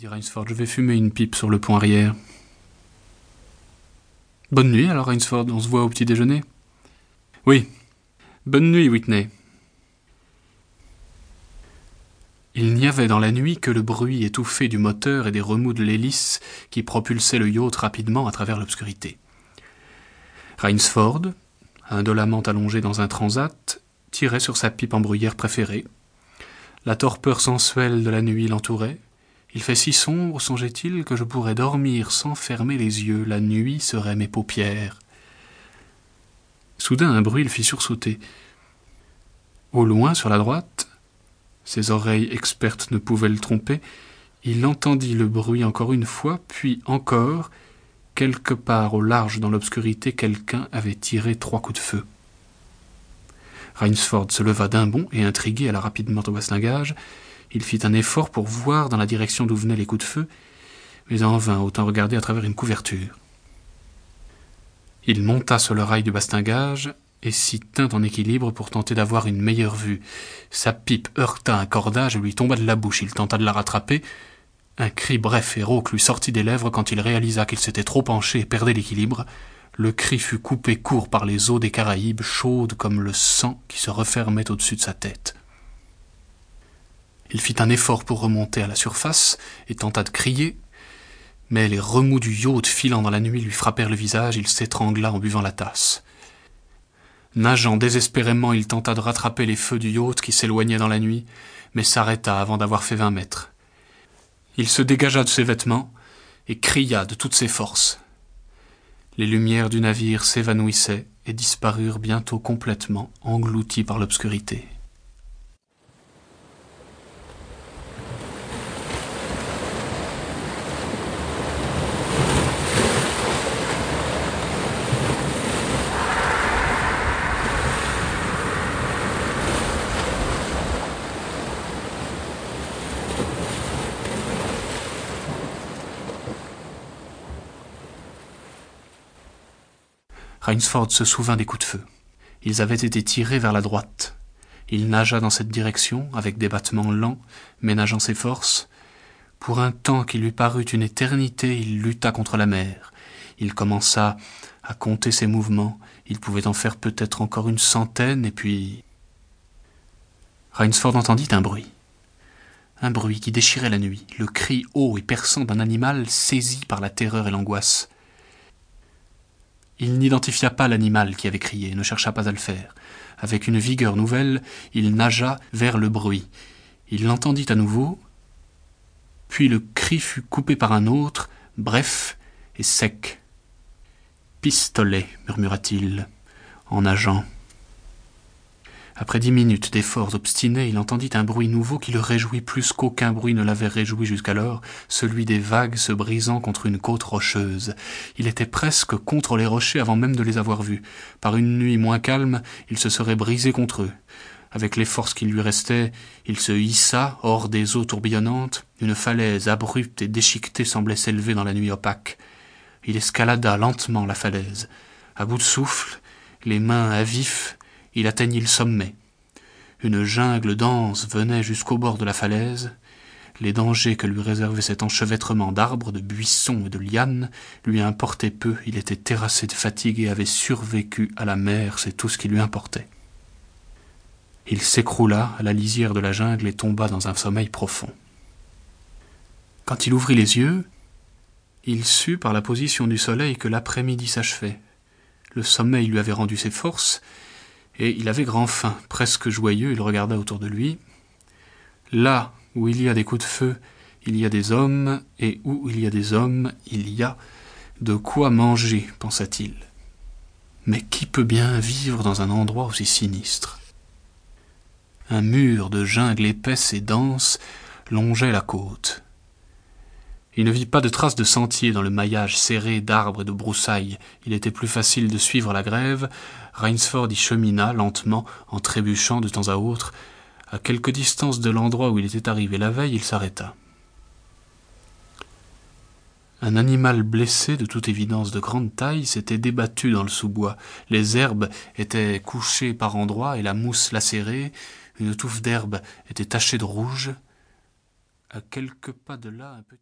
je vais fumer une pipe sur le pont arrière. Bonne nuit alors, Rainsford, on se voit au petit déjeuner. Oui. Bonne nuit, Whitney. Il n'y avait dans la nuit que le bruit étouffé du moteur et des remous de l'hélice qui propulsaient le yacht rapidement à travers l'obscurité. Rainsford, indolemment allongé dans un transat, tirait sur sa pipe en bruyère préférée. La torpeur sensuelle de la nuit l'entourait. Il fait si sombre, songeait-il, que je pourrais dormir sans fermer les yeux. La nuit serait mes paupières. Soudain un bruit le fit sursauter. Au loin, sur la droite, ses oreilles expertes ne pouvaient le tromper, il entendit le bruit encore une fois, puis encore, quelque part au large dans l'obscurité, quelqu'un avait tiré trois coups de feu. Rainsford se leva d'un bond et intrigué alla rapidement au bastingage. Il fit un effort pour voir dans la direction d'où venaient les coups de feu, mais en vain, autant regarder à travers une couverture. Il monta sur le rail du bastingage et s'y tint en équilibre pour tenter d'avoir une meilleure vue. Sa pipe heurta un cordage et lui tomba de la bouche. Il tenta de la rattraper. Un cri bref et rauque lui sortit des lèvres quand il réalisa qu'il s'était trop penché et perdait l'équilibre. Le cri fut coupé court par les eaux des Caraïbes, chaudes comme le sang qui se refermait au-dessus de sa tête. Il fit un effort pour remonter à la surface et tenta de crier, mais les remous du yacht filant dans la nuit lui frappèrent le visage, il s'étrangla en buvant la tasse. Nageant désespérément, il tenta de rattraper les feux du yacht qui s'éloignaient dans la nuit, mais s'arrêta avant d'avoir fait vingt mètres. Il se dégagea de ses vêtements et cria de toutes ses forces. Les lumières du navire s'évanouissaient et disparurent bientôt complètement, englouties par l'obscurité. Rainsford se souvint des coups de feu. Ils avaient été tirés vers la droite. Il nagea dans cette direction, avec des battements lents, ménageant ses forces. Pour un temps qui lui parut une éternité, il lutta contre la mer. Il commença à compter ses mouvements. Il pouvait en faire peut-être encore une centaine, et puis. Rainsford entendit un bruit. Un bruit qui déchirait la nuit, le cri haut et perçant d'un animal saisi par la terreur et l'angoisse. Il n'identifia pas l'animal qui avait crié, ne chercha pas à le faire. Avec une vigueur nouvelle, il nagea vers le bruit. Il l'entendit à nouveau, puis le cri fut coupé par un autre, bref et sec. Pistolet, murmura-t-il, en nageant. Après dix minutes d'efforts obstinés, il entendit un bruit nouveau qui le réjouit plus qu'aucun bruit ne l'avait réjoui jusqu'alors, celui des vagues se brisant contre une côte rocheuse. Il était presque contre les rochers avant même de les avoir vus. Par une nuit moins calme, il se serait brisé contre eux. Avec les forces qui lui restaient, il se hissa hors des eaux tourbillonnantes. Une falaise abrupte et déchiquetée semblait s'élever dans la nuit opaque. Il escalada lentement la falaise. À bout de souffle, les mains à vif, il atteignit le sommet. Une jungle dense venait jusqu'au bord de la falaise. Les dangers que lui réservait cet enchevêtrement d'arbres, de buissons et de lianes lui importaient peu. Il était terrassé de fatigue et avait survécu à la mer, c'est tout ce qui lui importait. Il s'écroula à la lisière de la jungle et tomba dans un sommeil profond. Quand il ouvrit les yeux, il sut par la position du soleil que l'après-midi s'achevait. Le sommeil lui avait rendu ses forces, et il avait grand faim, presque joyeux, il regarda autour de lui. Là où il y a des coups de feu, il y a des hommes, et où il y a des hommes, il y a de quoi manger, pensa-t-il. Mais qui peut bien vivre dans un endroit aussi sinistre? Un mur de jungle épaisse et dense longeait la côte. Il ne vit pas de traces de sentier dans le maillage serré d'arbres et de broussailles. Il était plus facile de suivre la grève. Rainsford y chemina lentement, en trébuchant de temps à autre. À quelque distance de l'endroit où il était arrivé la veille, il s'arrêta. Un animal blessé, de toute évidence de grande taille, s'était débattu dans le sous-bois. Les herbes étaient couchées par endroits et la mousse lacérée. Une touffe d'herbe était tachée de rouge. À quelques pas de là, un petit